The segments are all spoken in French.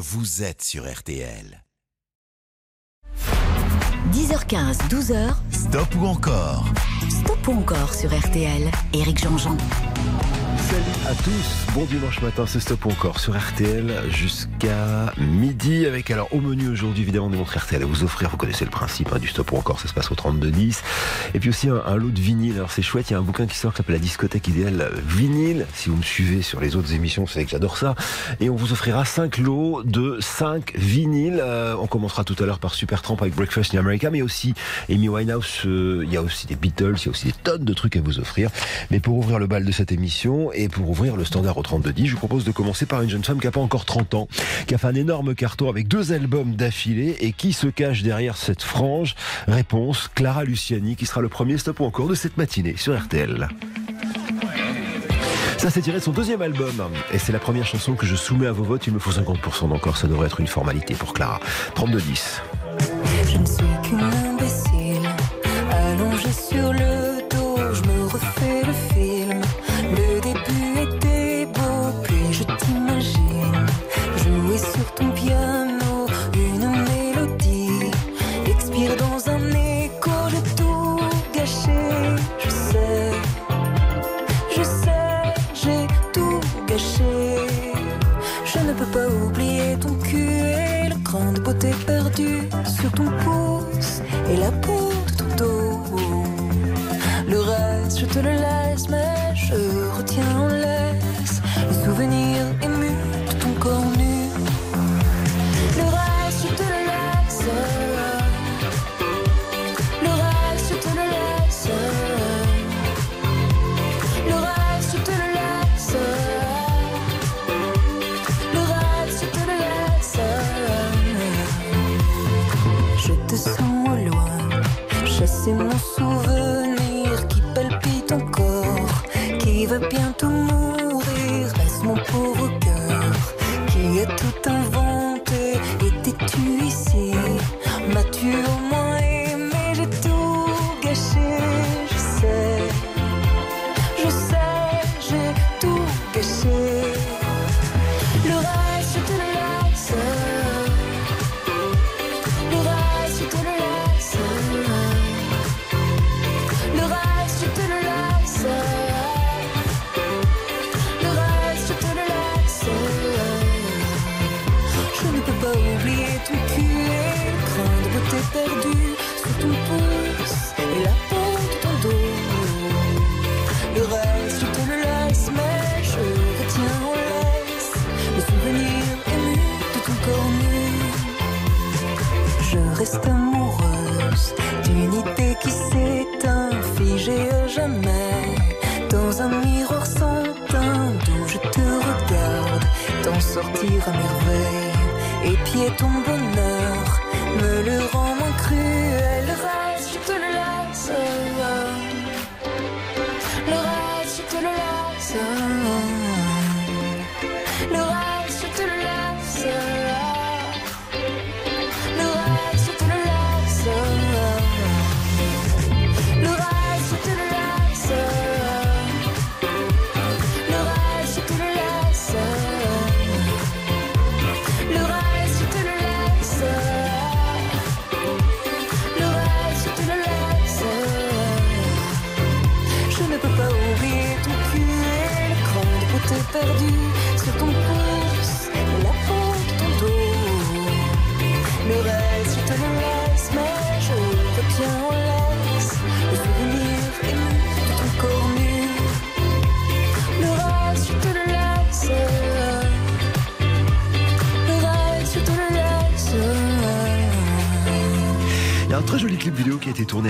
vous êtes sur RTL. 10h15, 12h. Stop ou encore? Stop ou encore sur RTL. Éric Jean-Jean. Salut à tous, bon dimanche matin, c'est Stop encore sur RTL jusqu'à midi avec alors au menu aujourd'hui évidemment des montres RTL à vous offrir, vous connaissez le principe hein, du Stop encore, ça se passe au 32-10 et puis aussi un, lot de vinyle, alors c'est chouette, il y a un bouquin qui sort qui s'appelle La discothèque idéale vinyle, si vous me suivez sur les autres émissions, vous savez que j'adore ça. Et on vous offrira 5 lots de 5 vinyles, Euh, on commencera tout à l'heure par Super Tramp avec Breakfast in America mais aussi Amy Winehouse, euh, il y a aussi des Beatles, il y a aussi des tonnes de trucs à vous offrir. Mais pour ouvrir le bal de cette émission et pour ouvrir le standard au 3210, je vous propose de commencer par une jeune femme qui n'a pas encore 30 ans, qui a fait un énorme carton avec deux albums d'affilée et qui se cache derrière cette frange. Réponse, Clara Luciani, qui sera le premier stop encore de cette matinée sur RTL. Ça, c'est tiré de son deuxième album. Et c'est la première chanson que je soumets à vos votes. Il me faut 50% d'encore. Ça devrait être une formalité pour Clara. 32-10. Je ne suis qu'une imbécile, allongée sur le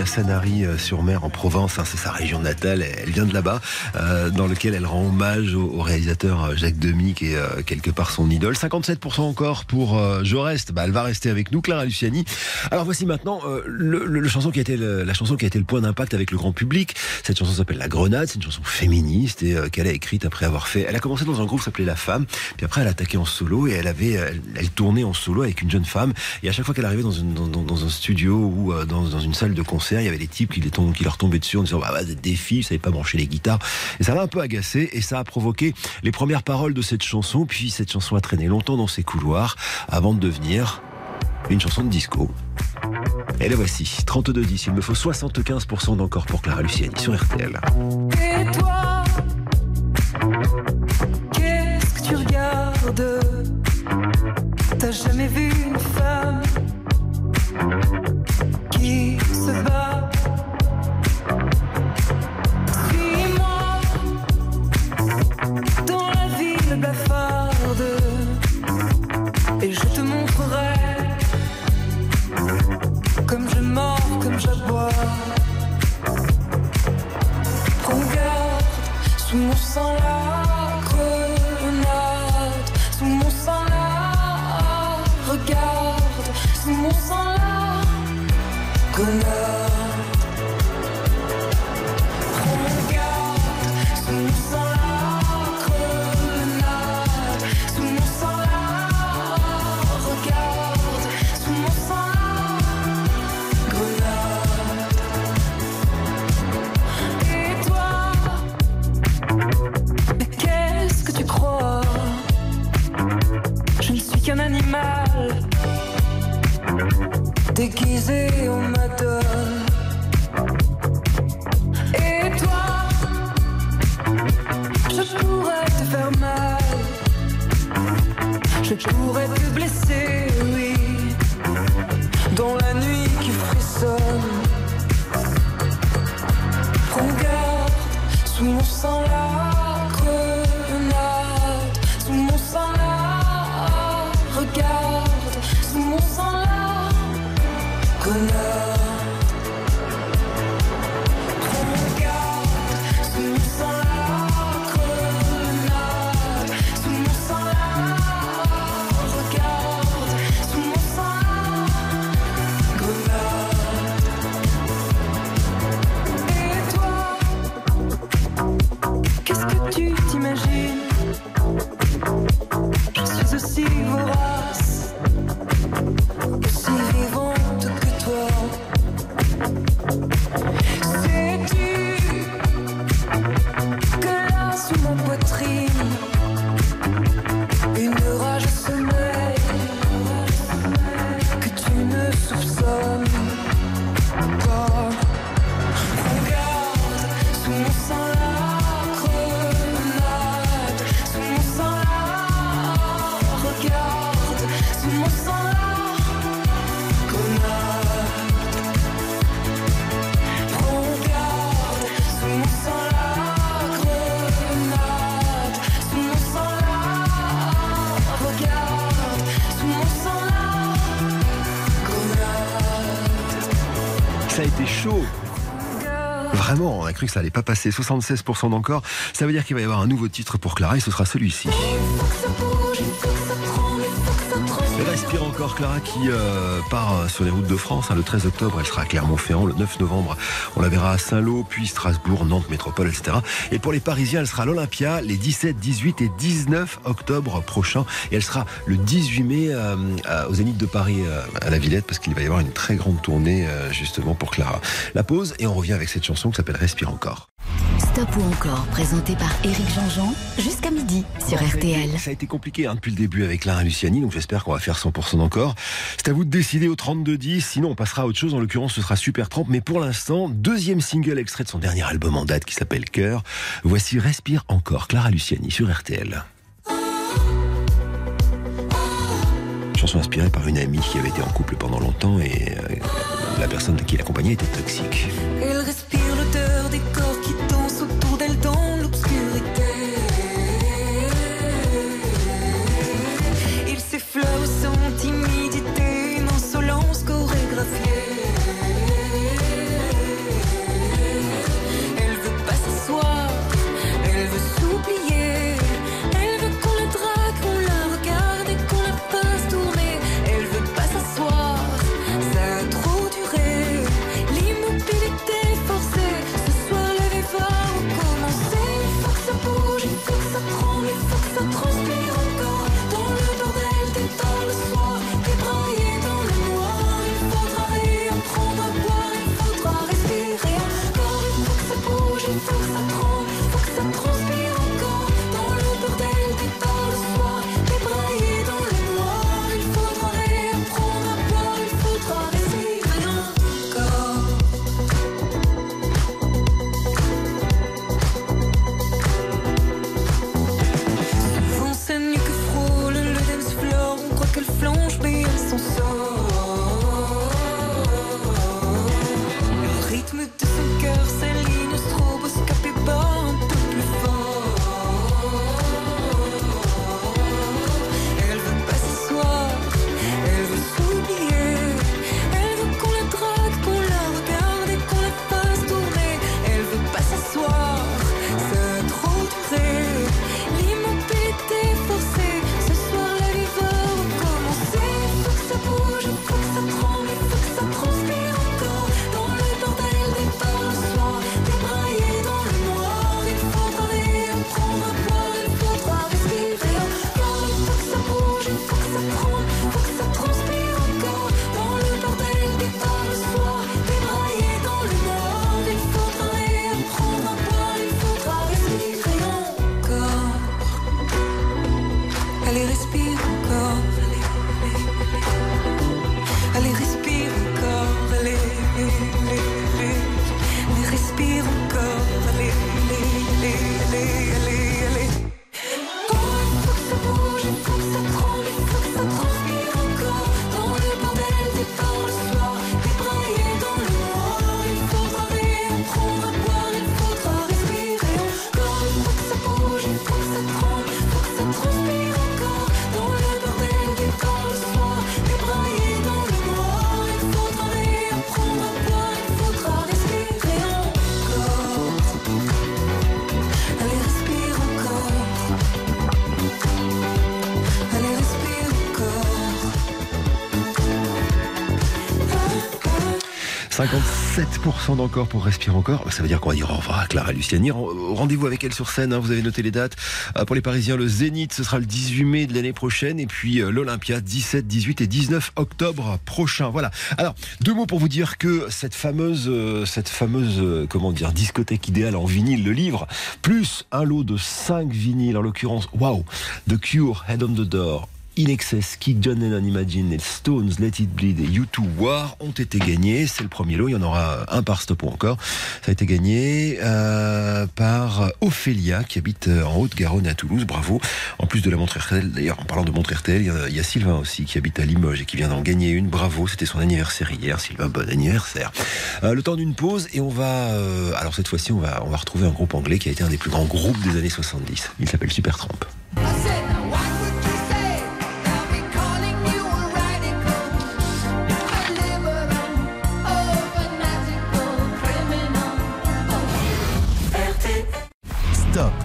Sanary-sur-Mer en Provence, hein, c'est sa région natale, elle vient de là-bas, euh, dans lequel elle rend hommage au, réalisateur euh, Jacques Demy qui est euh, quelque part son idole. 57% encore pour euh, Je reste, bah, elle va rester avec nous, Clara Luciani. Alors voici maintenant euh, la chanson qui a été le point d'impact avec le grand public. Cette chanson s'appelle La Grenade, c'est une chanson féministe et euh, qu'elle a écrite après avoir fait. Elle a commencé dans un groupe s'appelait La Femme, puis après elle a attaqué en solo et elle avait, elle, tournait en solo avec une jeune femme. Et à chaque fois qu'elle arrivait dans, un studio ou euh, dans une salle de concert, il y avait des types qui, leur tombaient dessus en disant bah, vous êtes des filles, vous savez pas brancher les guitares. Et ça l'a un peu agacé et ça a provoqué les premières paroles de cette chanson. Puis cette chanson a traîné longtemps dans ses couloirs avant de devenir une chanson de disco. Et la voici, 32-10. Il me faut 75% d'encore pour Clara Luciani sur RTL. easy. Ça allait pas passer. 76% d'encore. Ça veut dire qu'il va y avoir un nouveau titre pour Clara et ce sera celui-ci. Respire encore Clara qui euh, part euh, sur les routes de France. hein. le 13 octobre, elle sera à Clermont-Ferrand. Le 9 novembre, on la verra à Saint-Lô, puis Strasbourg, Nantes, Métropole, etc. Et pour les Parisiens, elle sera à l'Olympia les 17, 18 et 19 octobre prochains. Et elle sera le 18 mai euh, à- au Zénith de Paris euh, à la Villette parce qu'il va y avoir une très grande tournée justement pour Clara. La pause et on revient avec cette chanson qui s'appelle Respire encore. Stop ou encore, présenté par Éric Jean-Jean, jusqu'à midi sur Bon, ça a été- RTL. Ça a été compliqué hein, depuis le début avec Clara Luciani, donc j'espère qu'on va faire 100% d'encore. C'est à vous de décider au 32-10, sinon on passera à autre chose, en l'occurrence ce sera Super Tramp, mais pour l'instant, deuxième single extrait de son dernier album en date qui s'appelle Cœur. Voici Respire encore, Clara Luciani sur RTL. Chanson inspirée par une amie qui avait été en couple pendant longtemps et euh, la personne qui l'accompagnait était toxique. 57% d'encore pour respirer encore. Ça veut dire qu'on va dire au revoir à Clara Luciani. Rendez-vous avec elle sur scène. Hein. Vous avez noté les dates. Euh, pour les Parisiens, le Zénith, ce sera le 18 mai de l'année prochaine. Et puis euh, l'Olympia, 17, 18 et 19 octobre prochain. Voilà. Alors, deux mots pour vous dire que cette fameuse, euh, discothèque idéale en vinyle, le livre, plus un lot de 5 vinyles, en l'occurrence, waouh, The Cure, Head on the Door, In Excess, Kick John Lennon Imagine, et Stones, Let It Bleed et U2 War ont été gagnés. C'est le premier lot, il y en aura un par stop ou encore. Ça a été gagné euh, par Ophélia qui habite euh, en Haute-Garonne à Toulouse. Bravo. En plus de la montre RTL, d'ailleurs en parlant de montre RTL, il y, a, Sylvain aussi qui habite à Limoges et qui vient d'en gagner une. Bravo, c'était son anniversaire hier. Sylvain, bon anniversaire. Euh, le temps d'une pause et on va... alors cette fois-ci, on va, on va retrouver un groupe anglais qui a été un des plus grands groupes des années 70. Il s'appelle Supertramp.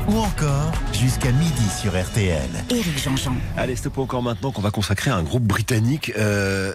Ou encore jusqu'à midi sur RTL. Éric Jean-Jean. Allez, stop encore maintenant qu'on va consacrer à un groupe britannique. Euh,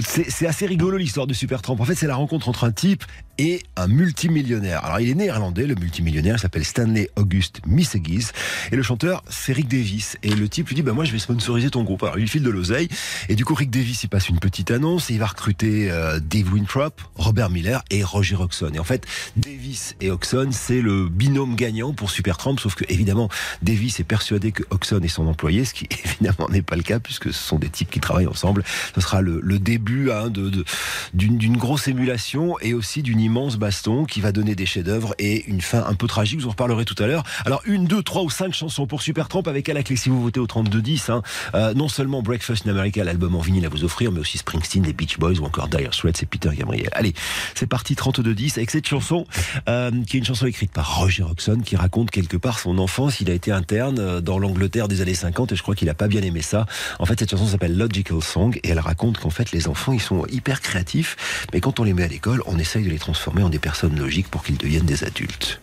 c'est assez rigolo l'histoire de Supertramp. En fait, c'est la rencontre entre un type et un multimillionnaire. Alors, il est néerlandais, le multimillionnaire, il s'appelle Stanley August Misseguis. Et le chanteur, c'est Rick Davis. Et le type lui dit, bah, moi, je vais sponsoriser ton groupe. Alors, il file de l'oseille. Et du coup, Rick Davis, il passe une petite annonce et il va recruter euh, Dave Winthrop, Robert Miller et Roger Oxon. Et en fait, Davis et Oxon, c'est le binôme gagnant pour Supertramp, sauf que, évidemment, Davis est persuadé que Oxon est son employé, ce qui, évidemment, n'est pas le cas puisque ce sont des types qui travaillent ensemble. Ce sera le, début hein, de, d'une grosse émulation et aussi d'une immense baston qui va donner des chefs-d'œuvre et une fin un peu tragique. Vous en reparlerez tout à l'heure. Alors, une, deux, trois ou cinq chansons pour Supertramp avec à la clé si vous votez au 32-10. Hein. Euh, non seulement Breakfast in America, l'album en vinyle à vous offrir, mais aussi Springsteen, les Beach Boys ou encore Dire Straits et Peter Gabriel. Allez, c'est parti 32-10 avec cette chanson euh, qui est une chanson écrite par Roger Hodgson qui raconte quelque part son enfance. Il a été interne euh, dans l'Angleterre des années 50 et je crois qu'il a pas bien aimé ça. En fait, cette chanson s'appelle Logical Song et elle raconte qu'en fait les enfants ils sont hyper créatifs, mais quand on les met à l'école, on essaye de les transformer en des personnes logiques pour qu'ils deviennent des adultes.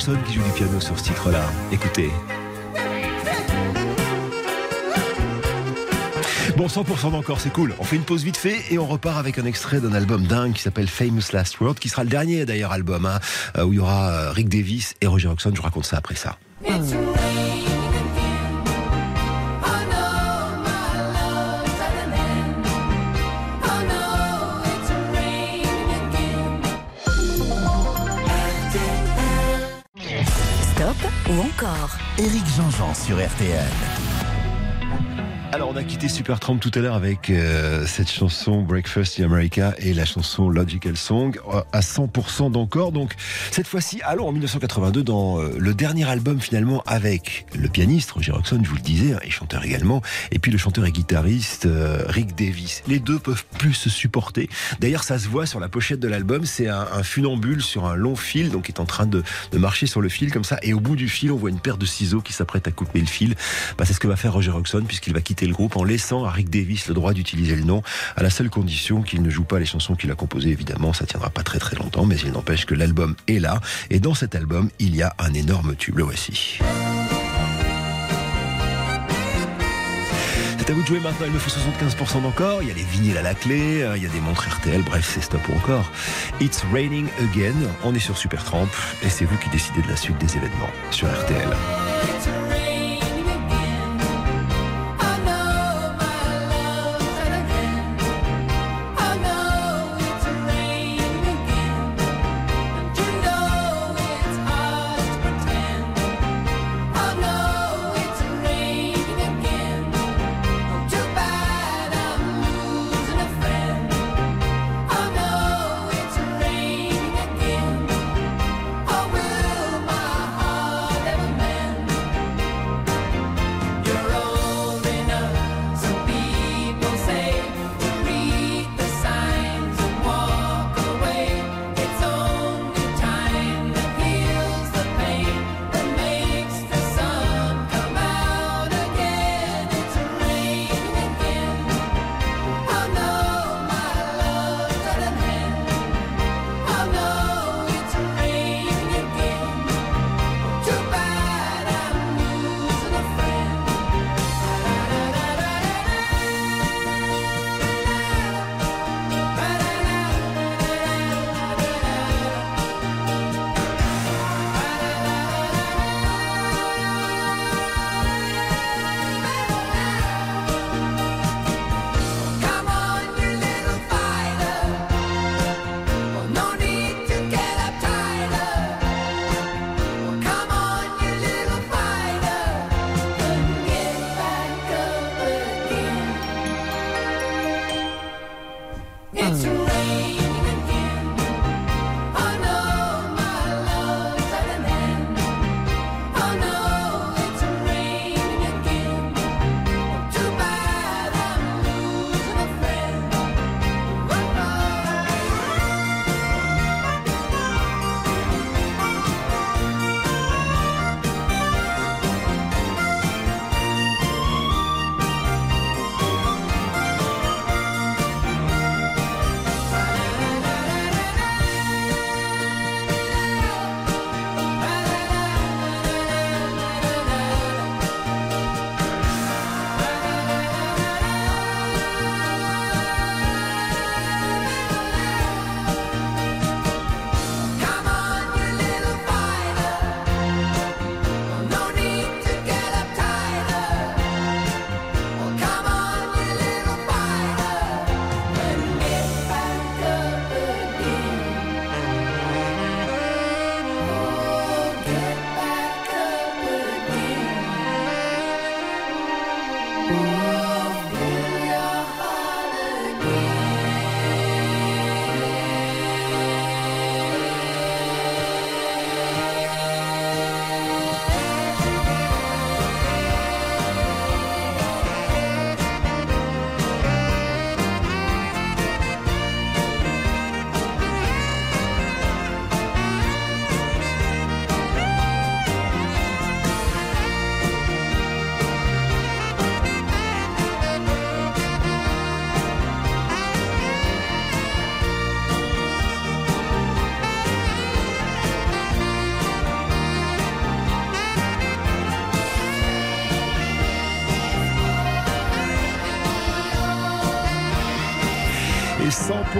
Qui joue du piano sur ce titre-là. Écoutez. Bon, 100% d'encore, c'est cool. On fait une pause vite fait et on repart avec un extrait d'un album dingue qui s'appelle Famous Last Word, qui sera le dernier d'ailleurs album, hein, euh, où il y aura euh, Rick Davis et Roger Roxon. Je vous raconte ça après ça. Ou encore Éric Jean-Jean sur RTL. Alors, on a quitté Supertramp tout à l'heure avec euh, cette chanson Breakfast in America et la chanson Logical Song euh, à 100% d'encore. Donc, cette fois-ci, allons en 1982 dans euh, le dernier album finalement avec le pianiste Roger Roxon, je vous le disais, hein, et chanteur également, et puis le chanteur et guitariste euh, Rick Davis. Les deux peuvent plus se supporter. D'ailleurs, ça se voit sur la pochette de l'album. C'est un, un funambule sur un long fil, donc qui est en train de, de marcher sur le fil comme ça. Et au bout du fil, on voit une paire de ciseaux qui s'apprête à couper le fil. Bah, c'est ce que va faire Roger Roxon puisqu'il va quitter le groupe en laissant à Rick Davis le droit d'utiliser le nom, à la seule condition qu'il ne joue pas les chansons qu'il a composées. Évidemment, ça tiendra pas très très longtemps, mais il n'empêche que l'album est là. Et dans cet album, il y a un énorme tube. Le voici. C'est à vous de jouer maintenant, il me faut 75% d'encore. Il y a les vinyles à la clé, euh, il y a des montres RTL, bref, c'est stop encore. It's raining again. On est sur Supertramp et c'est vous qui décidez de la suite des événements sur RTL.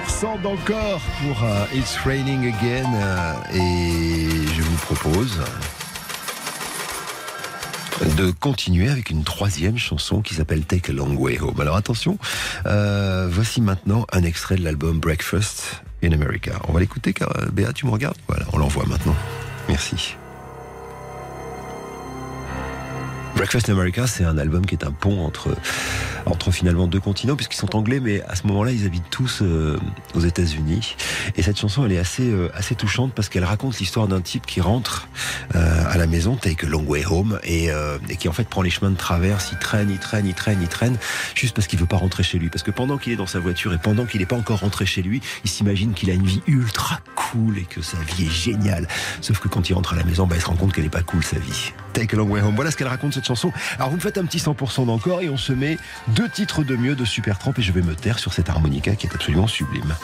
100% d'encore pour euh, It's Raining Again. euh, et je vous propose de continuer avec une troisième chanson qui s'appelle Take a Long Way Home. Alors attention, euh, voici maintenant un extrait de l'album Breakfast in America. On va l'écouter car Béa, tu me regardes? Voilà, on l'envoie maintenant. Merci. Breakfast in America, c'est un album qui est un pont entre, entre finalement deux continents, puisqu'ils sont anglais, mais à ce moment-là, ils habitent tous euh, aux États-Unis. Et cette chanson, elle est assez, euh, assez touchante parce qu'elle raconte l'histoire d'un type qui rentre euh, à la maison, Take a Long Way Home, et, euh, et qui en fait prend les chemins de traverse, il traîne, il traîne, il traîne, il traîne, juste parce qu'il veut pas rentrer chez lui. Parce que pendant qu'il est dans sa voiture et pendant qu'il n'est pas encore rentré chez lui, il s'imagine qu'il a une vie ultra cool et que sa vie est géniale. Sauf que quand il rentre à la maison, bah, il se rend compte qu'elle est pas cool sa vie. Take a Long Way Home. Voilà ce qu'elle raconte cette chanson. Alors vous me faites un petit 100% d'encore et on se met deux titres de mieux de Supertramp et je vais me taire sur cette harmonica qui est absolument sublime.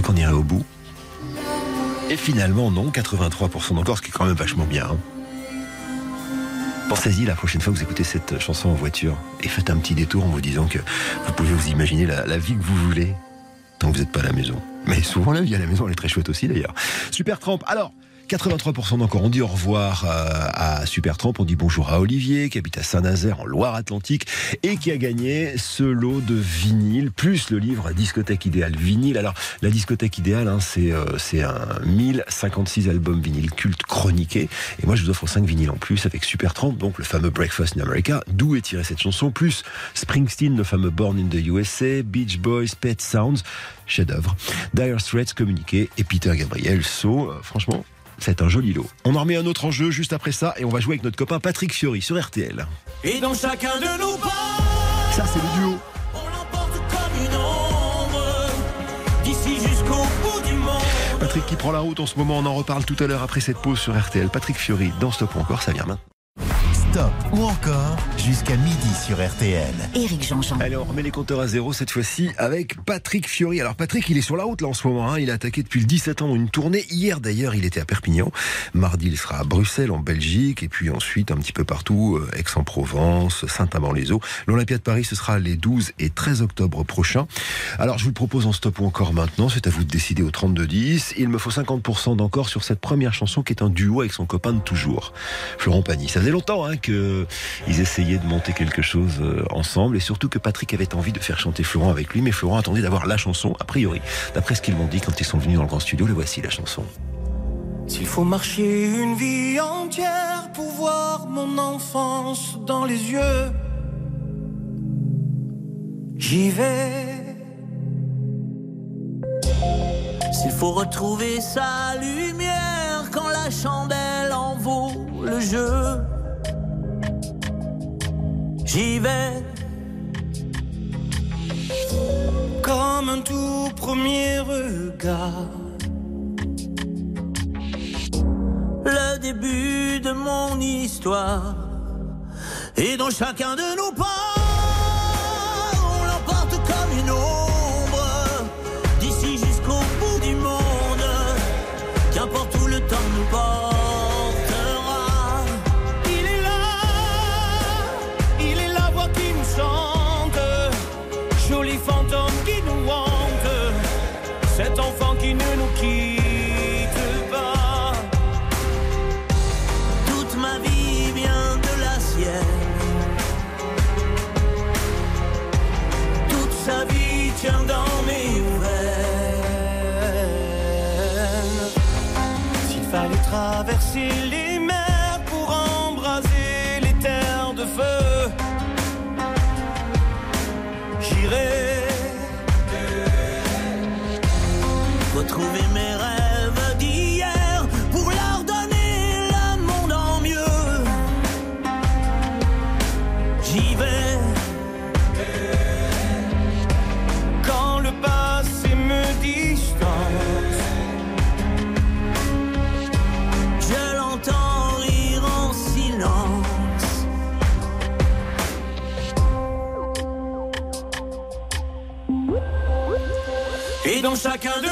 Qu'on irait au bout. Et finalement, non, 83% d'encore, ce qui est quand même vachement bien. hein. Pensez-y la prochaine fois que vous écoutez cette chanson en voiture et faites un petit détour en vous disant que vous pouvez vous imaginer la, la vie que vous voulez. tant que vous n'êtes pas à la maison. Mais souvent, la vie à la maison, elle est très chouette aussi d'ailleurs. Super Tramp. Alors, 83% d'encore. On dit au revoir euh, à Supertramp. On dit bonjour à Olivier, qui habite à Saint-Nazaire, en Loire-Atlantique, et qui a gagné ce lot de vinyle, plus le livre Discothèque idéale vinyle. Alors, la discothèque idéale, hein, c'est euh, c'est un 1056 albums vinyle culte chroniqués. Et moi, je vous offre 5 vinyles en plus avec Supertramp, donc le fameux Breakfast in America, d'où est tirée cette chanson, plus Springsteen, le fameux Born in the USA, Beach Boys, Pet Sounds, chef-d'œuvre, Dire Straits, Communiqué, et Peter Gabriel, So. Euh, franchement, c'est un joli lot. On en remet un autre en jeu juste après ça et on va jouer avec notre copain Patrick Fiori sur RTL. Et dans chacun de nos pas, Ça, c'est le duo. on l'emporte comme une ombre. D'ici jusqu'au bout du monde. Patrick qui prend la route en ce moment, on en reparle tout à l'heure après cette pause sur RTL. Patrick Fiori dans Stop ou encore, ça vient maintenant. Stop ou encore jusqu'à midi sur RTL. Éric Jean-Jean. Allez, on remet les compteurs à zéro cette fois-ci avec Patrick Fiori. Alors Patrick, il est sur la route là en ce moment. hein. Il a attaqué depuis le 17 ans une tournée. Hier d'ailleurs, il était à Perpignan. Mardi, il sera à Bruxelles en Belgique et puis ensuite un petit peu partout, euh, Aix-en-Provence, Saint-Amand-les-Eaux. L'Olympia de Paris, ce sera les 12 et 13 octobre prochains. Alors je vous le propose en stop ou encore maintenant. C'est à vous de décider au 32-10. Il me faut 50% d'encore sur cette première chanson qui est un duo avec son copain de toujours, Florent Pagny. Ça faisait longtemps hein, que ils essayaient de monter quelque chose euh, ensemble et surtout que Patrick avait envie de faire chanter Florent avec lui, mais Florent attendait d'avoir la chanson, a priori. D'après ce qu'ils m'ont dit quand ils sont venus dans le grand studio, le voici la chanson. S'il faut marcher une vie entière pour voir mon enfance dans les yeux, j'y vais. S'il faut retrouver sa lumière quand la chandelle en vaut le jeu, j'y vais. Comme un tout premier regard. le début de mon histoire. Et dans chacun de nos pas, on l'emporte comme une ombre. D'ici jusqu'au bout du monde, qu'importe où le temps nous portera. Et dans chacun de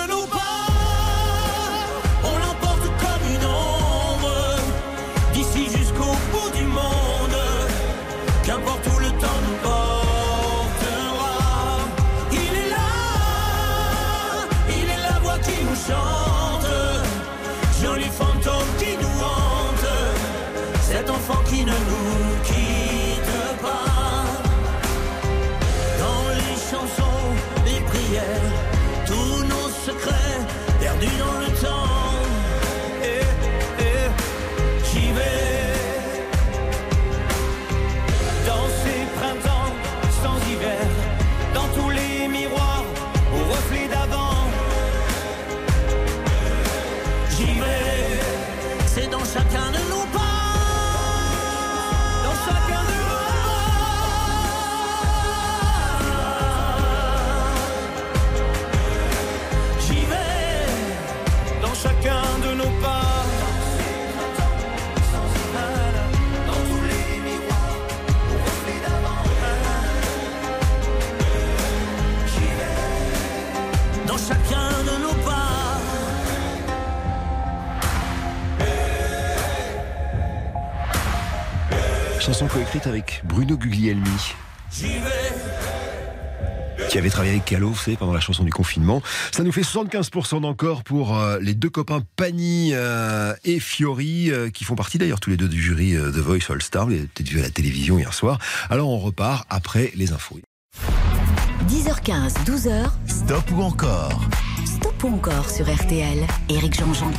pendant la chanson du confinement. Ça nous fait 75% d'encore pour euh, les deux copains Pani euh, et Fiori, euh, qui font partie d'ailleurs tous les deux du jury euh, The Voice All Star. Vous l'avez peut-être vu à la télévision hier soir. Alors on repart après les infos. 10h15, 12h, Stop ou encore? Stop ou encore sur RTL. Éric Jean-Jean.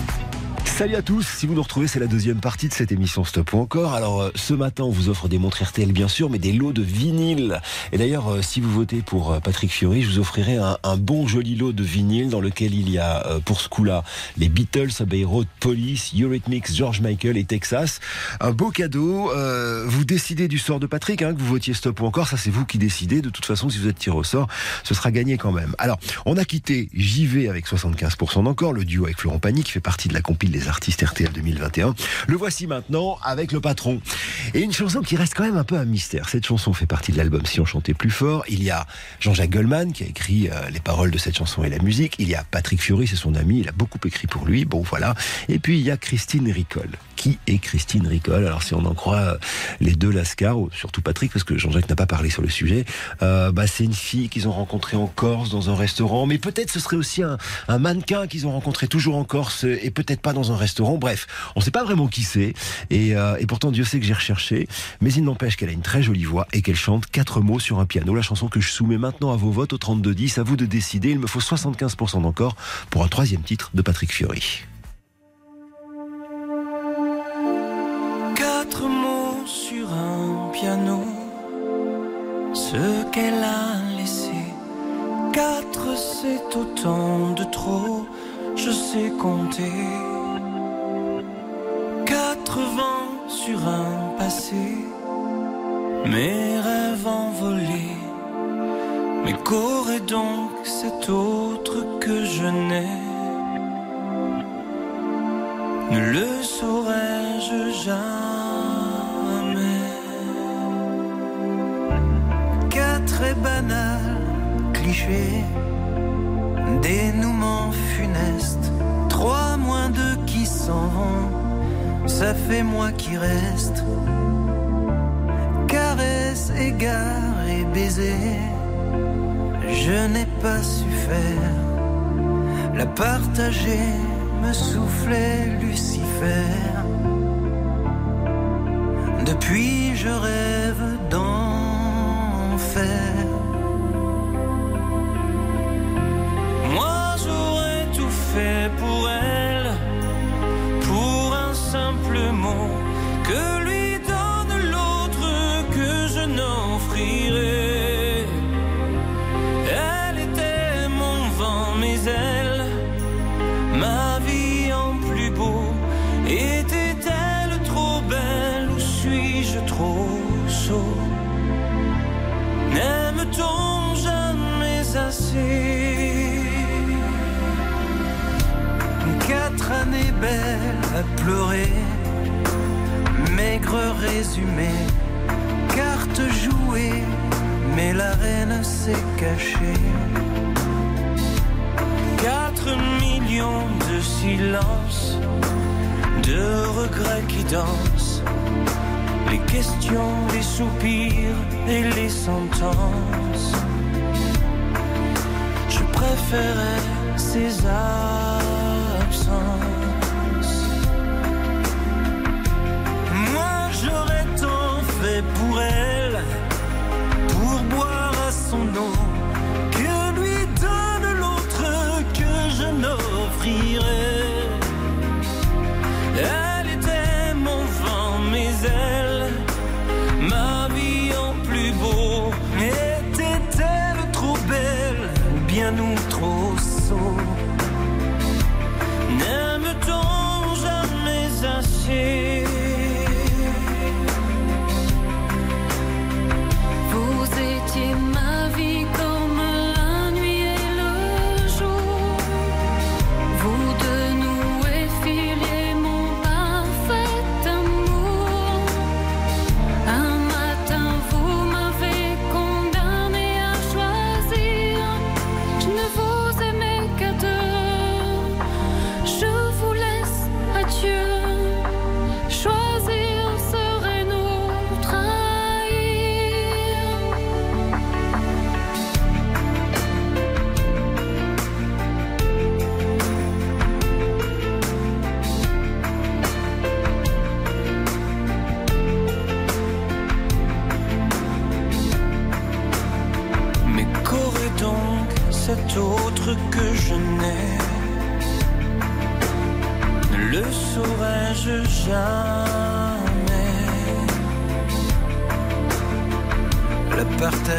Salut à tous, si vous nous retrouvez, c'est la deuxième partie de cette émission Stop ou encore. Alors euh, ce matin, on vous offre des montres RTL bien sûr, mais des lots de vinyle. Et d'ailleurs, euh, si vous votez pour euh, Patrick Fiori, je vous offrirai un, bon joli lot de vinyle dans lequel il y a pour ce coup-là les Beatles, Abbey Road, Police, Eurythmics, George Michael et Texas. Un beau cadeau. Euh, vous décidez du sort de Patrick, hein, que vous votiez Stop ou encore, ça c'est vous qui décidez. De toute façon, si vous êtes tiré au sort, ce sera gagné quand même. Alors, on a quitté JV avec 75% d'encore, le duo avec Florent Pagny qui fait partie de la compile des artistes RTL 2021. Le voici maintenant avec le patron. Et une chanson qui reste quand même un peu un mystère. Cette chanson fait partie de l'album Si on chantait plus fort. Il y a Jean-Jacques Goldman qui a écrit euh, les paroles de cette chanson et la musique. Il y a Patrick Fiori, c'est son ami. Il a beaucoup écrit pour lui. Bon, voilà. Et puis il y a Christine Ricol. Qui est Christine Ricol? Alors si on en croit euh, les deux Lascar, ou surtout Patrick, parce que Jean-Jacques n'a pas parlé sur le sujet, euh, bah, c'est une fille qu'ils ont rencontrée en Corse dans un restaurant. Mais peut-être ce serait aussi un, un mannequin qu'ils ont rencontré toujours en Corse et peut-être pas dans un Bref, on ne sait pas vraiment qui c'est. Et, euh, et pourtant, Dieu sait que j'ai recherché. Mais il n'empêche qu'elle a une très jolie voix et qu'elle chante quatre mots sur un piano. La chanson que je soumets maintenant à vos votes au 32-10. À vous de décider. Il me faut 75% d'encore pour un troisième titre de Patrick Fiori. Quatre mots sur un piano, ce qu'elle a laissé. Quatre, c'est autant de trop, je sais compter. Quatre vents sur un passé, mes rêves envolés. Mais qu'aurait donc cet autre que je n'ai. Ne le saurais-je jamais. Quatre est banal, cliché, dénouement funeste. Trois moins deux qui s'en vont, ça fait moi qui reste. Caresse, égard et baiser, je n'ai pas su faire. La partager me soufflait Lucifer. Depuis je rêve d'enfer. Simple mot que lui donne l'autre que je n'offrirai. Elle était mon vent, mes ailes, ma vie en plus beau. Était-elle trop belle ou suis-je trop sot? N'aime-t-on jamais assez? Quatre années belles à pleurer, résumé, carte jouée, mais la reine s'est cachée. Quatre millions de silences, de regrets qui dansent, les questions, les soupirs et les sentences. Je préférais ces absences. J'aurais tant fait pour elle, pour boire à son eau, que lui donne l'autre que je n'offrirai.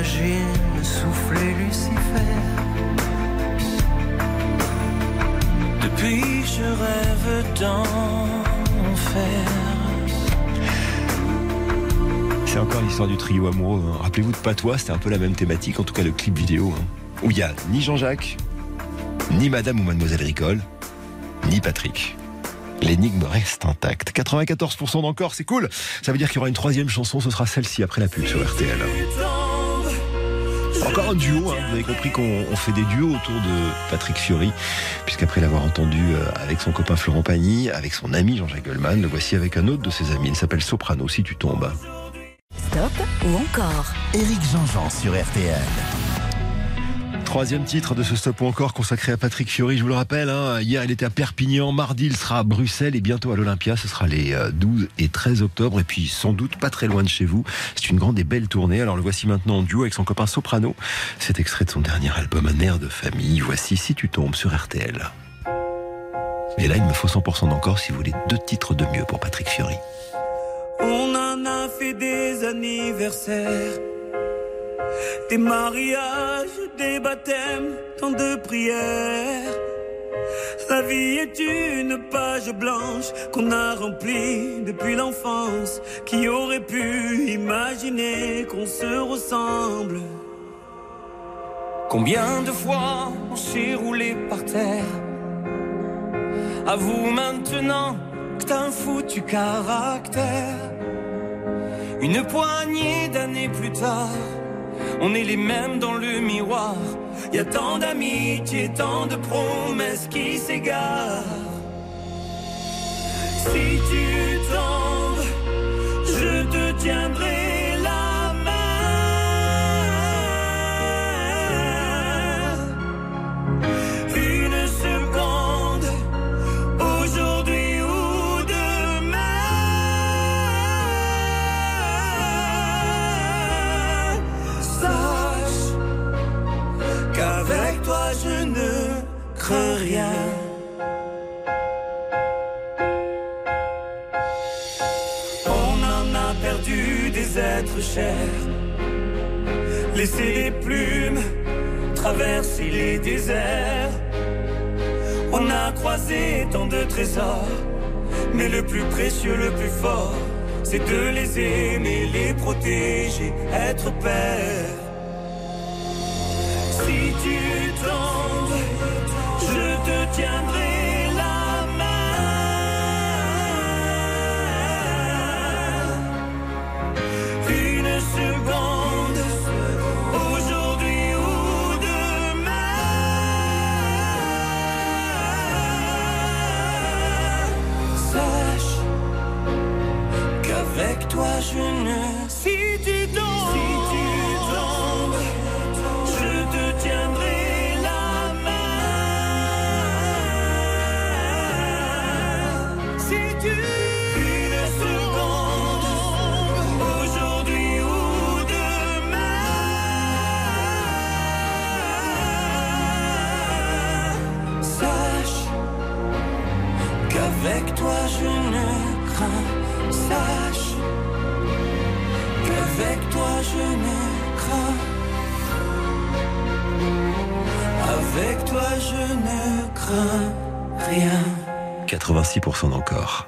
Me souffler Lucifer. Depuis, je rêve d'enfer. C'est encore l'histoire du trio amoureux. hein. Rappelez-vous de Patois, c'était un peu la même thématique, en tout cas le clip vidéo, hein, où il y a ni Jean-Jacques, ni Madame ou Mademoiselle Ricole, ni Patrick. L'énigme reste intacte. 94% d'encore, c'est cool. Ça veut dire qu'il y aura une troisième chanson, ce sera celle-ci après la pub sur RTL. Encore un duo, hein. vous avez compris qu'on on fait des duos autour de Patrick Fiori, puisqu'après l'avoir entendu euh, avec son copain Florent Pagny, avec son ami Jean-Jacques Goldman, le voici avec un autre de ses amis, il s'appelle Soprano, si tu tombes. Stop ou encore? Éric Jean-Jean sur RTL. Troisième titre de ce stop ou encore consacré à Patrick Fiori, je vous le rappelle, hein, hier il était à Perpignan, mardi il sera à Bruxelles et bientôt à l'Olympia, ce sera les euh, 12 et 13 octobre et puis sans doute pas très loin de chez vous. C'est une grande et belle tournée, alors le voici maintenant en duo avec son copain Soprano. C'est extrait de son dernier album Un air de famille, voici Si tu tombes sur RTL. Et là il me faut 100% d'encore si vous voulez deux titres de mieux pour Patrick Fiori. On en a fait des anniversaires, des mariages, des baptêmes, tant de prières. La vie est une page blanche qu'on a remplie depuis l'enfance. Qui aurait pu imaginer qu'on se ressemble Combien de fois on s'est roulé par terre? Avoue maintenant que t'as un foutu caractère. Une poignée d'années plus tard, on est les mêmes dans le miroir. Y a tant d'amitié, tant de promesses qui s'égarent. Si tu tombes, je te tiendrai je ne crains rien. On en a perdu des êtres chers, laissé les plumes, traverser les déserts. On a croisé tant de trésors, mais le plus précieux, le plus fort, c'est de les aimer, les protéger, être père. Si tu tombes, je te tiendrai rien. 86% d'encore.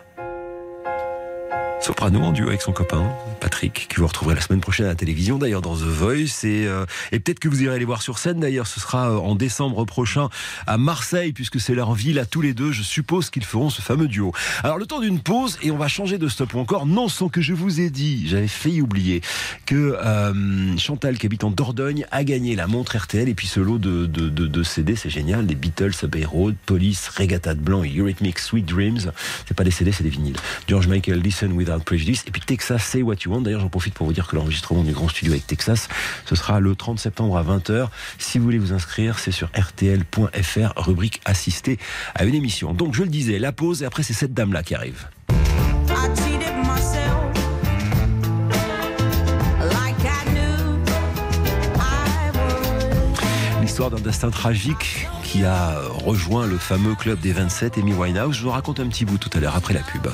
Soprano en duo avec son copain Patrick, que vous retrouverez la semaine prochaine à la télévision, d'ailleurs dans The Voice. Et, euh, peut-être que vous irez les voir sur scène, d'ailleurs, ce sera euh, en décembre prochain à Marseille, puisque c'est leur ville à tous les deux. Je suppose qu'ils feront ce fameux duo. Alors, le temps d'une pause, et on va changer de stop ou encore, non, sans que je vous ai dit, j'avais failli oublier, que euh, Chantal, qui habite en Dordogne, a gagné la montre RTL, et puis ce lot de, de, CD, c'est génial, des Beatles, Abbey Road, Police, Regatta de Blanc et Eurythmics, Sweet Dreams. C'est pas des CD, c'est des vinyles. George Michael, Listen Without Prejudice, et puis Texas, Say What You D'ailleurs, j'en profite pour vous dire que l'enregistrement du grand studio avec Texas, ce sera le 30 septembre à 20h. Si vous voulez vous inscrire, c'est sur rtl.fr, rubrique assistée à une émission. Donc, je le disais, la pause, et après, c'est cette dame-là qui arrive. L'histoire d'un destin tragique qui a rejoint le fameux club des 27, Amy Winehouse. Je vous raconte un petit bout tout à l'heure après la pub.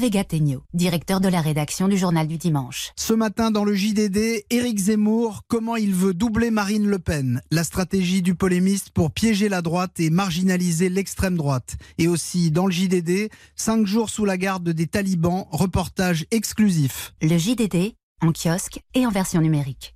Hervé Gattegno, directeur de la rédaction du Journal du Dimanche. Ce matin dans le JDD, Éric Zemmour, comment il veut doubler Marine Le Pen La stratégie du polémiste pour piéger la droite et marginaliser l'extrême droite. Et aussi dans le JDD, cinq jours sous la garde des talibans, reportage exclusif. Le JDD, en kiosque et en version numérique.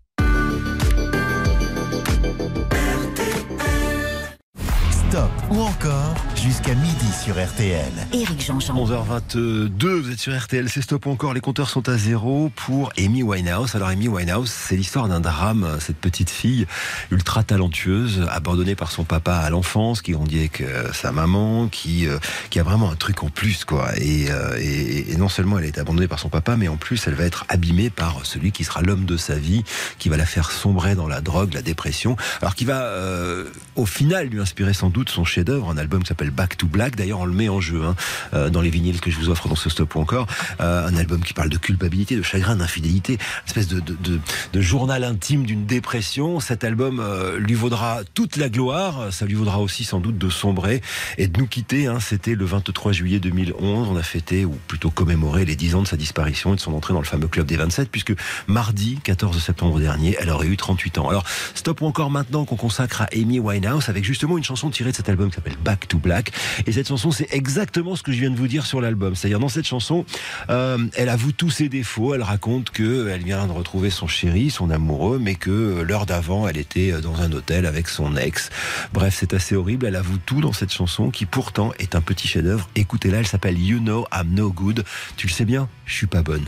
Stop ou encore jusqu'à midi sur RTL. Éric Jean-Jean. 11h22, vous êtes sur RTL, c'est stop ou encore, les compteurs sont à zéro pour Amy Winehouse. Alors Amy Winehouse, c'est l'histoire d'un drame, cette petite fille ultra talentueuse, abandonnée par son papa à l'enfance, qui grandit avec euh, sa maman, qui, euh, qui a vraiment un truc en plus, quoi. Et, euh, et, et non seulement elle été abandonnée par son papa, mais en plus elle va être abîmée par celui qui sera l'homme de sa vie, qui va la faire sombrer dans la drogue, la dépression, alors qui va euh, au final lui inspirer sans doute son chef-d'œuvre, un album qui s'appelle Back to Black. D'ailleurs, on le met en jeu hein, euh, dans les vinyles que je vous offre dans ce stop ou encore. Euh, un album qui parle de culpabilité, de chagrin, d'infidélité, une espèce de, de, de, de journal intime d'une dépression. Cet album euh, lui vaudra toute la gloire. Ça lui vaudra aussi sans doute de sombrer et de nous quitter. Hein. C'était le 23 juillet 2011. On a fêté, ou plutôt commémoré, les 10 ans de sa disparition et de son entrée dans le fameux club des 27, puisque mardi 14 septembre dernier, elle aurait eu 38 ans. Alors, stop ou encore maintenant qu'on consacre à Amy Winehouse avec justement une chanson tirée de cet album qui s'appelle Back to Black. Et cette chanson, c'est exactement ce que je viens de vous dire sur l'album. C'est-à-dire, dans cette chanson, euh, elle avoue tous ses défauts. Elle raconte que elle vient de retrouver son chéri, son amoureux, mais que euh, l'heure d'avant, elle était euh, dans un hôtel avec son ex. Bref, c'est assez horrible. Elle avoue tout dans cette chanson qui pourtant est un petit chef-d'œuvre. Écoutez-la, elle s'appelle You Know I'm No Good. Tu le sais bien, je suis pas bonne.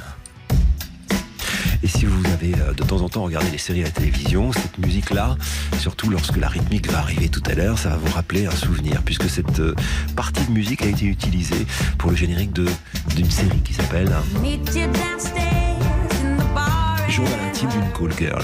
Et si vous avez euh, de temps en temps regardé les séries à la télévision, cette musique-là, surtout lorsque la rythmique va arriver tout à l'heure, ça va vous rappeler un souvenir, puisque cette euh, partie de musique a été utilisée pour le générique de- d'une série qui s'appelle. Journal intime d'une call girl.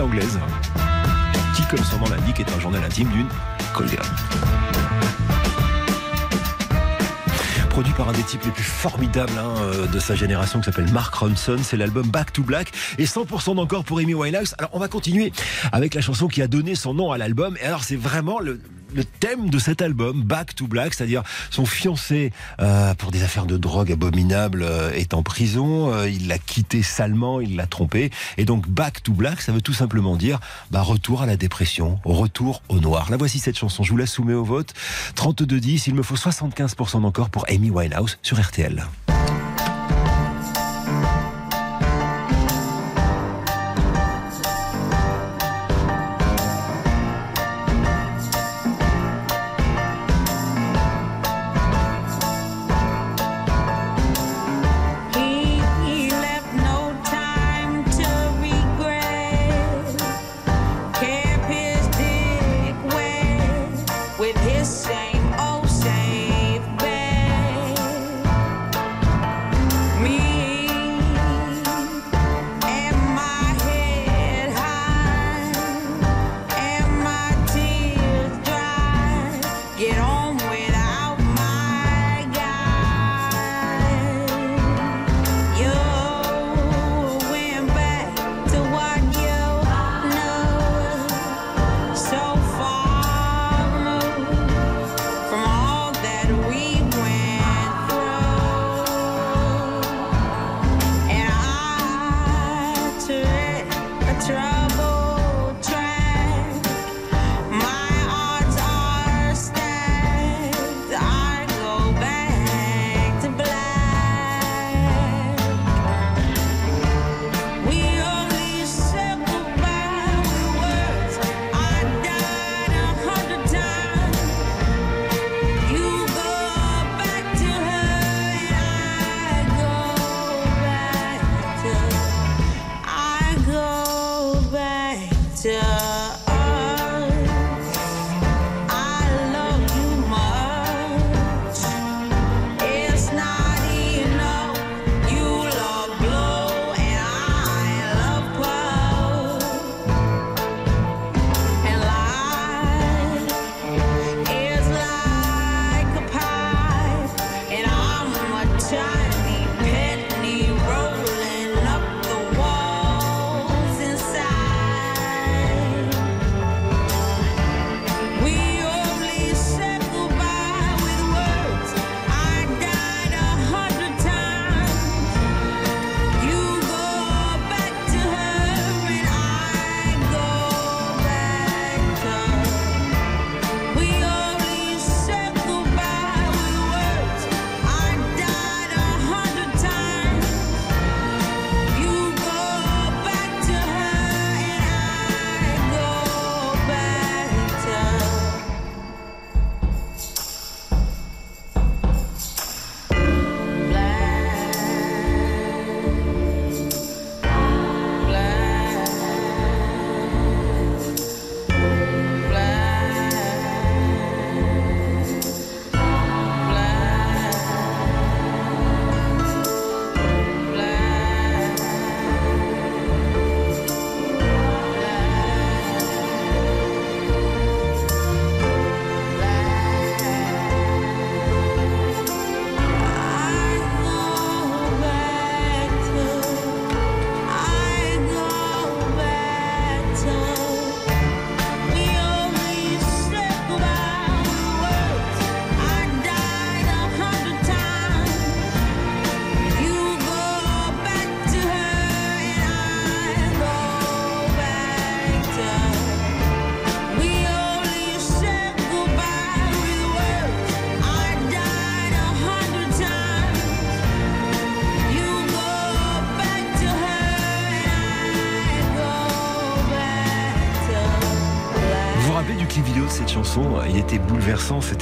Anglaise, qui, comme son nom l'indique, est un journal intime d'une girl. Produit par un des types les plus formidables hein, euh, de sa génération qui s'appelle Mark Ronson, c'est l'album Back to Black et 100% d'encore pour Amy Winehouse. Alors on va continuer avec la chanson qui a donné son nom à l'album et alors c'est vraiment le, le thème de cet album, Back to Black, c'est-à-dire son fiancé euh, pour des affaires de drogue abominables euh, est en prison, euh, il l'a quitté salement, il l'a trompé, et donc Back to Black, ça veut tout simplement dire bah, retour à la dépression, retour au noir. La voici cette chanson, je vous la soumets au vote, 32-10, il me faut 75% d'encore pour Amy Winehouse sur RTL.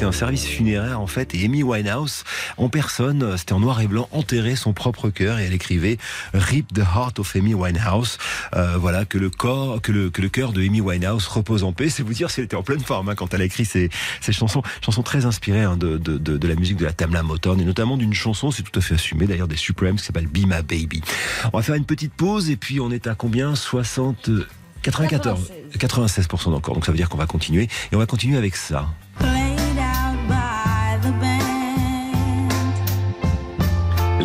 Un service funéraire en fait. Et Amy Winehouse, en personne, c'était en noir et blanc, enterrait son propre cœur et elle écrivait "Rip the heart of Amy Winehouse". Euh, voilà que le corps, que le que le cœur de Amy Winehouse repose en paix. C'est vous dire si elle était en pleine forme hein, quand elle a écrit ces, ces chansons, chansons très inspirées hein, de, de, de, de la musique de la Tamla Motown et notamment d'une chanson, c'est tout à fait assumé d'ailleurs des Supremes qui s'appelle Be My Baby. On va faire une petite pause et puis on est à combien? 60 94 96% encore. Donc ça veut dire qu'on va continuer et on va continuer avec ça.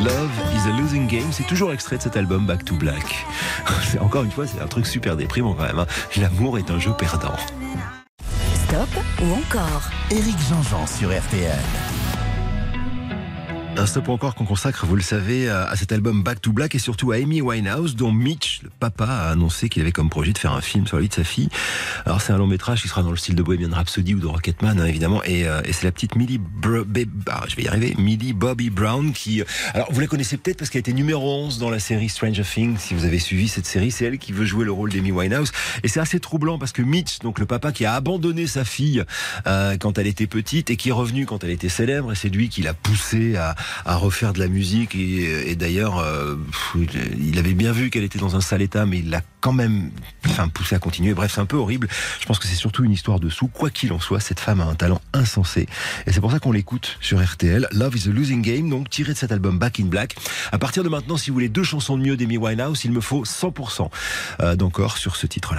Love is a losing game, c'est toujours extrait de cet album Back to Black. C'est encore une fois, c'est un truc super déprimant quand même. hein. L'amour est un jeu perdant. Stop ou encore? Éric Jean-Jean sur RTL. Un stop encore qu'on consacre, vous le savez, à cet album Back to Black et surtout à Amy Winehouse, dont Mitch, le papa, a annoncé qu'il avait comme projet de faire un film sur la vie de sa fille. Alors c'est un long métrage qui sera dans le style de Bohemian Rhapsody ou de Rocketman, hein, évidemment, et, euh, et c'est la petite Millie, ah, je vais y arriver, Millie Bobby Brown qui, euh, alors vous la connaissez peut-être parce qu'elle était numéro 11 dans la série Stranger Things. Si vous avez suivi cette série, c'est elle qui veut jouer le rôle d'Amy Winehouse, et c'est assez troublant parce que Mitch, donc le papa qui a abandonné sa fille euh, quand elle était petite et qui est revenu quand elle était célèbre, et c'est lui qui l'a poussé à, à refaire de la musique. Et, d'ailleurs euh, il avait bien vu qu'elle était dans un sale état mais il l'a quand même enfin, poussé à continuer. Bref c'est un peu horrible. Je pense que c'est surtout une histoire de sous. Quoi qu'il en soit cette femme a un talent insensé. Et c'est pour ça qu'on l'écoute sur RTL Love is a Losing Game donc tiré de cet album Back in Black. À partir de maintenant si vous voulez deux chansons de mieux d'Amy Winehouse il me faut 100% euh, d'encore sur ce titre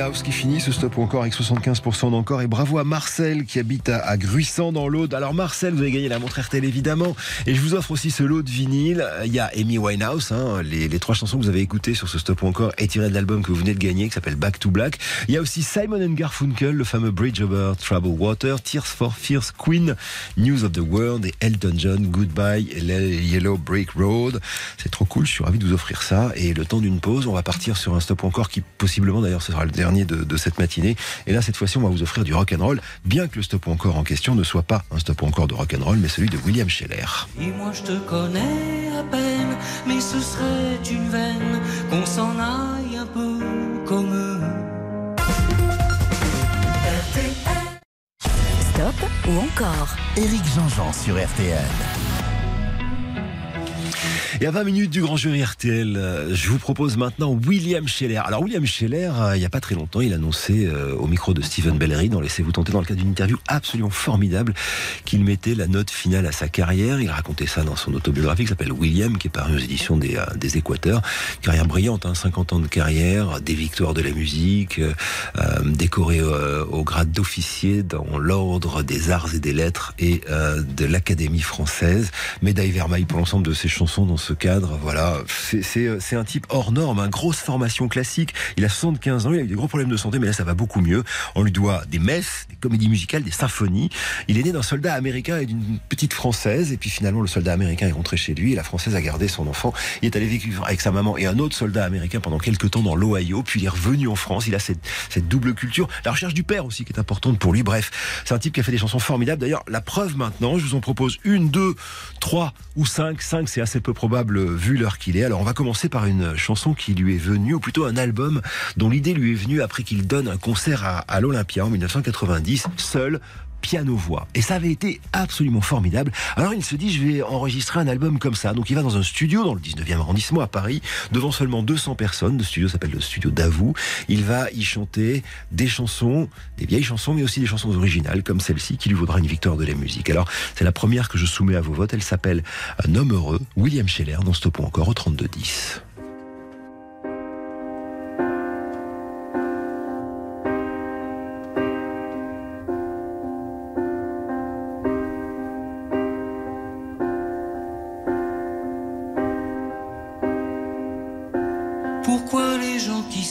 Qui finit ce stop encore avec 75% d'encore et bravo à Marcel qui habite à, à Gruissant dans l'Aude. Alors Marcel, vous avez gagné la montre RTL évidemment et je vous offre aussi ce lot de vinyle. Il y a Amy Winehouse, hein, les, trois chansons que vous avez écoutées sur ce stop encore est tiré de l'album que vous venez de gagner qui s'appelle Back to Black. Il y a aussi Simon and Garfunkel, le fameux Bridge Over Troubled Water, Tears for Fears Queen, News of the World et Elton John, Goodbye Yellow Brick Road. C'est trop cool, je suis ravi de vous offrir ça et le temps d'une pause, on va partir sur un stop encore qui possiblement d'ailleurs ce sera le dernier de, de cette matinée. Et là cette fois-ci on va vous offrir du rock and roll, bien que le stop ou encore en question ne soit pas un stop ou encore de rock and roll, mais celui de William Scheller. Et moi je te connais à peine, mais ce serait une veine qu'on s'en aille un peu comme eux. RTL. ou encore? Éric Jean-Jean sur RTL. Et à 20 minutes du grand jury RTL, euh, je vous propose maintenant William Scheller. Alors William Scheller, euh, il n'y a pas très longtemps, il annonçait euh, au micro de Stephen Bellery dans Laissez-vous tenter dans le cadre d'une interview absolument formidable qu'il mettait la note finale à sa carrière. Il racontait ça dans son autobiographie qui s'appelle William, qui est paru aux éditions des, Équateurs. Carrière brillante, hein, 50 ans de carrière, des victoires de la musique, décoré au grade d'officier dans l'ordre des arts et des lettres et de l'Académie française. Médaille Vermeil pour l'ensemble de ses chansons dans ce cadre. Voilà, euh, c'est un type hors norme, une grosse formation classique. Il a 75 ans, il a eu des gros problèmes de santé, mais là ça va beaucoup mieux. On lui doit des messes, des comédies musicales, des symphonies. Il est né d'un soldat américain et d'une petite française, et puis finalement le soldat américain est rentré chez lui et la française a gardé son enfant. Il est allé vivre avec sa maman et un autre soldat américain pendant quelques temps dans l'Ohio, puis il est revenu en France. Il a cette, cette double culture, la recherche du père aussi qui est importante pour lui. Bref, c'est un type qui a fait des chansons formidables. D'ailleurs, la preuve maintenant, je vous en propose une, deux, trois ou cinq. Cinq, c'est assez peu probable vu l'heure qu'il est. Alors, on va commencer par une chanson qui lui est venue, ou plutôt un album dont l'idée lui est venue après qu'il donne un concert à, à l'Olympia en 1990, seul piano-voix. Et ça avait été absolument formidable. Alors il se dit, je vais enregistrer un album comme ça. Donc il va dans un studio dans le 19e arrondissement à Paris, devant seulement 200 personnes. Le studio s'appelle le studio Davout. Il va y chanter des chansons, des vieilles chansons, mais aussi des chansons originales, comme celle-ci, qui lui vaudra une victoire de la musique. Alors c'est la première que je soumets à vos votes. Elle s'appelle Un homme heureux, William Scheller, dans Stoppons encore au 32-10.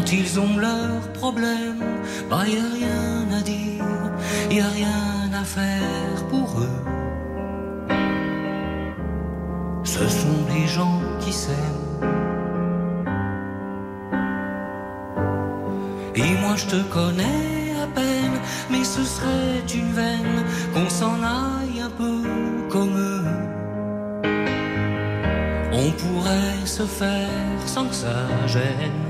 Quand ils ont leurs problèmes, bah y a rien à dire, y a rien à faire pour eux. Ce sont des gens qui s'aiment. Et moi je te connais à peine, mais ce serait une veine qu'on s'en aille un peu comme eux. On pourrait se faire sans que ça gêne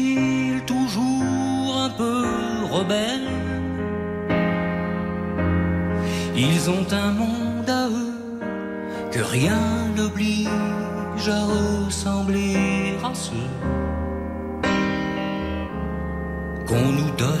Ont un monde à eux que rien n'oblige à ressembler à ceux qu'on nous donne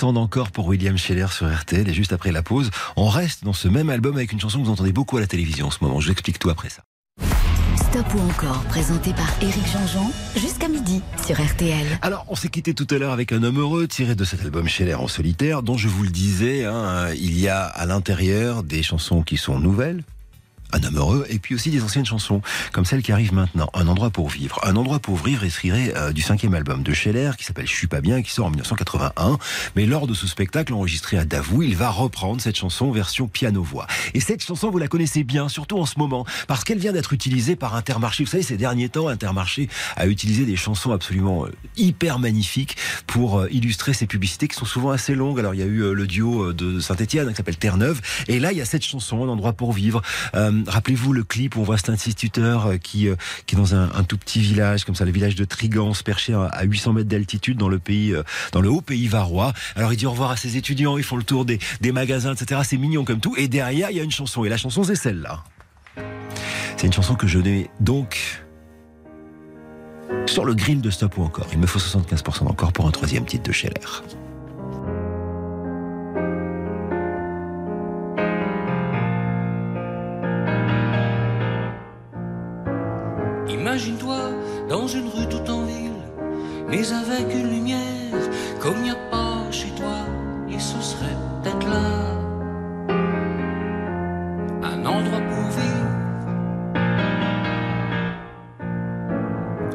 100% d'encore pour William Scheller sur RTL et juste après la pause, on reste dans ce même album avec une chanson que vous entendez beaucoup à la télévision en ce moment. Je vous explique tout après ça. Stop ou encore, présenté par Éric Jean-Jean, jusqu'à midi sur RTL. Alors, on s'est quitté tout à l'heure avec un homme heureux tiré de cet album Scheller en solitaire, dont je vous le disais, hein, il y a à l'intérieur des chansons qui sont nouvelles. Un homme heureux, et puis aussi des anciennes chansons, comme celle qui arrive maintenant, Un endroit pour vivre. Un endroit pour vivre est tiré euh, du cinquième album de Scheller, qui s'appelle Je suis pas bien, qui sort en 1981. Mais lors de ce spectacle enregistré à Davout, il va reprendre cette chanson version piano-voix. Et cette chanson, vous la connaissez bien, surtout en ce moment, parce qu'elle vient d'être utilisée par Intermarché. Vous savez, ces derniers temps, Intermarché a utilisé des chansons absolument euh, hyper magnifiques pour euh, illustrer ses publicités qui sont souvent assez longues. Alors, il y a eu le duo de Saint-Etienne qui s'appelle Terre-Neuve. Et là, il y a cette chanson, Un endroit pour vivre. Rappelez-vous le clip où on voit cet instituteur euh, qui, euh, qui est dans un, tout petit village, comme ça, le village de Trigance, perché à- à 800 mètres d'altitude dans le pays, euh, dans le haut pays varois. Alors, il dit au revoir à ses étudiants, ils font le tour des, des magasins, etc. C'est mignon comme tout. Et derrière, il y a une chanson. Et la chanson, c'est celle-là. C'est une chanson que je mets donc sur le grill de Stop ou encore. Il me faut 75% encore pour un troisième titre de Scheller. Dans une rue tout en ville, mais avec une lumière comme il n'y a pas chez toi, et ce serait peut-être là un endroit pour vivre.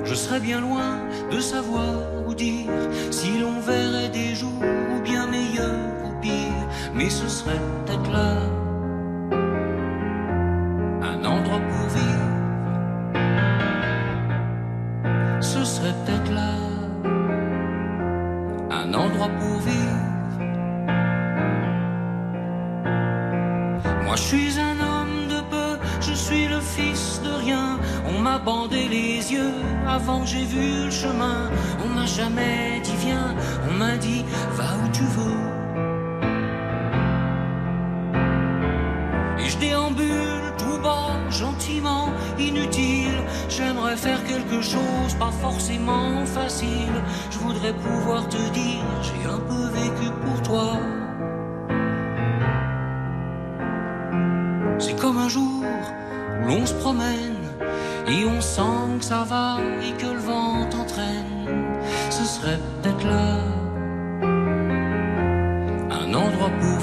Je serais bien loin de savoir ou dire si l'on verrait des jours ou bien meilleurs ou pires, mais ce serait peut-être là un endroit pour vivre. Ce serait peut-être là un endroit pour vivre. Moi je suis un homme de peu, je suis le fils de rien. On m'a bandé les yeux avant que j'ai vu le chemin. On m'a jamais dit viens, on m'a dit va où tu veux. Et je déambule J'aimerais faire quelque chose, pas forcément facile. Je voudrais pouvoir te dire, j'ai un peu vécu pour toi. C'est comme un jour où l'on se promène et on sent que ça va et que le vent t'entraîne. Ce serait peut-être là un endroit pour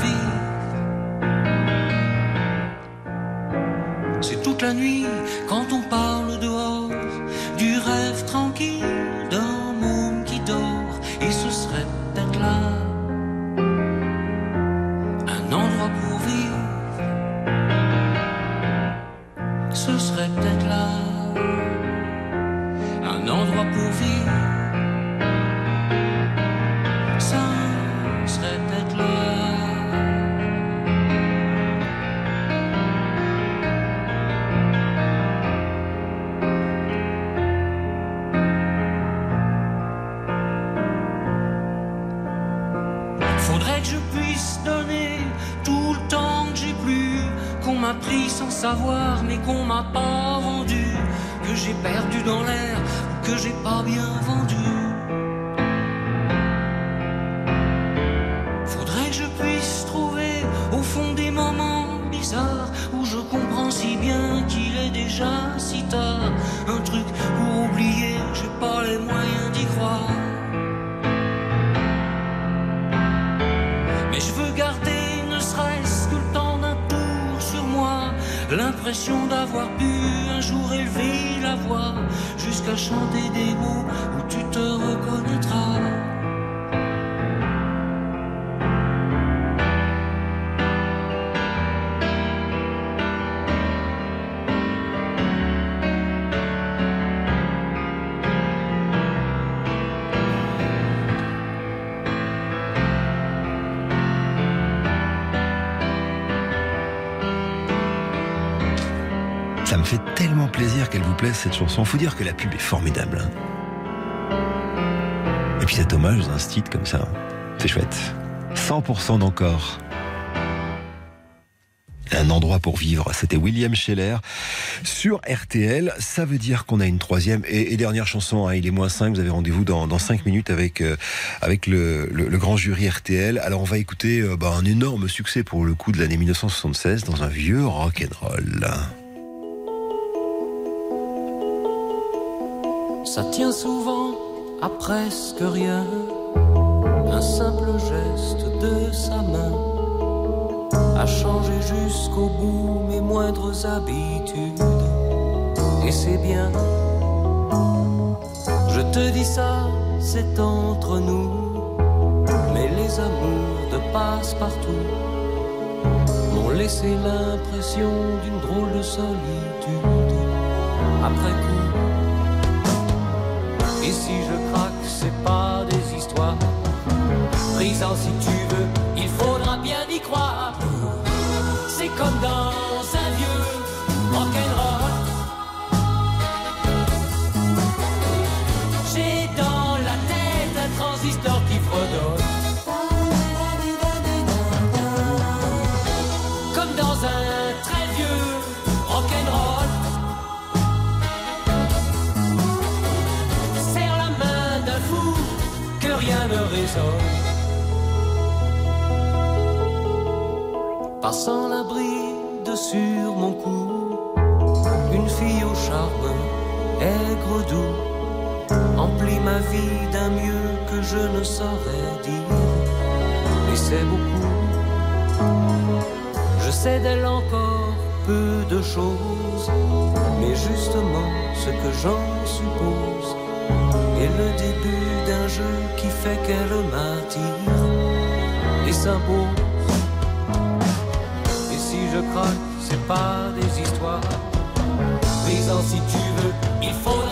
cette chanson. Faut dire que la pub est formidable. hein. Et puis cet hommage dans un style comme ça, c'est chouette. 100% d'encore. Un endroit pour vivre, c'était William Scheller sur RTL. Ça veut dire qu'on a une troisième et, dernière chanson. hein, il est moins 5, vous avez rendez-vous dans, dans 5 minutes avec, euh, avec le grand jury RTL. Alors on va écouter euh, bah, un énorme succès pour le coup de l'année 1976 dans un vieux rock'n'roll. Ça tient souvent à presque rien, un simple geste de sa main a changé jusqu'au bout mes moindres habitudes. Et c'est bien, je te dis ça, c'est entre nous, mais les amours de passe-partout m'ont laissé l'impression d'une drôle de solitude après coup. Et si je craque, c'est pas des histoires. Brisant si tu veux, il faudra bien y croire. C'est comme dans Passant la bride sur mon cou, une fille au charme aigre doux emplit ma vie d'un mieux que je ne saurais dire. Et c'est beaucoup. Je sais d'elle encore peu de choses, mais justement ce que j'en suppose est le début d'un jeu qui fait qu'elle m'attire et s'impose. Et pas des histoires. Brisant si tu veux, il faudra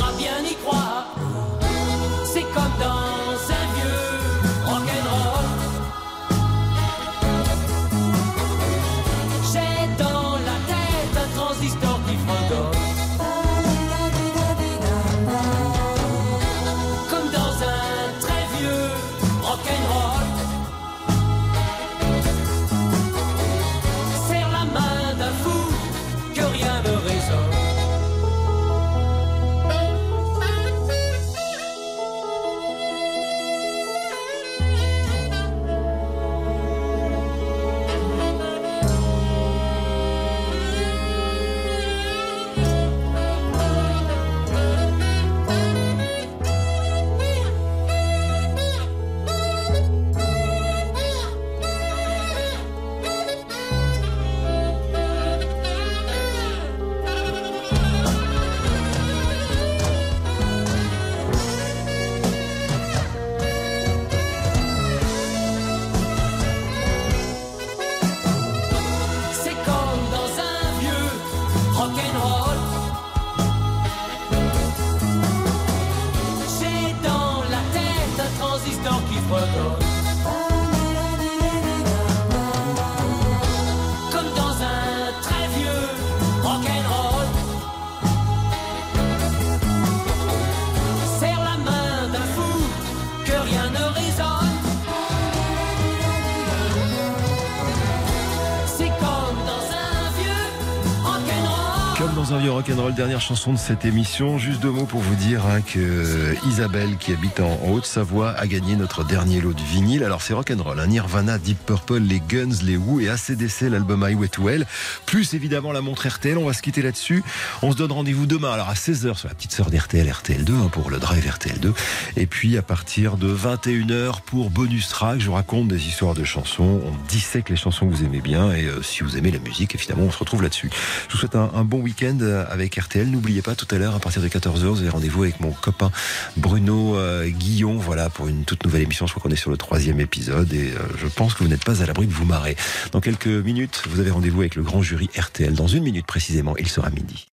rock'n'roll, dernière chanson de cette émission. Juste deux mots pour vous dire hein, que Isabelle, qui habite en Haute-Savoie, a gagné notre dernier lot de vinyle. Alors c'est rock'n'roll, hein, Nirvana, Deep Purple, les Guns, les Who et ACDC, l'album Highway to Hell. Plus évidemment la montre RTL. On va se quitter là-dessus. On se donne rendez-vous demain, alors à 16h sur la petite sœur d'RTL, RTL2, hein, pour le drive RTL2. Et puis à partir de 21h pour bonus track, je vous raconte des histoires de chansons. On dissèque les chansons que vous aimez bien. Et euh, si vous aimez la musique, évidemment, on se retrouve là-dessus. Je vous souhaite un, bon week-end euh, avec RTL. N'oubliez pas, tout à l'heure, à partir de 14h, vous avez rendez-vous avec mon copain Bruno euh, Guillon, voilà, pour une toute nouvelle émission. Je crois qu'on est sur le troisième épisode et euh, je pense que vous n'êtes pas à l'abri de vous marrer. Dans quelques minutes, vous avez rendez-vous avec le grand jury RTL. Dans une minute précisément, il sera midi.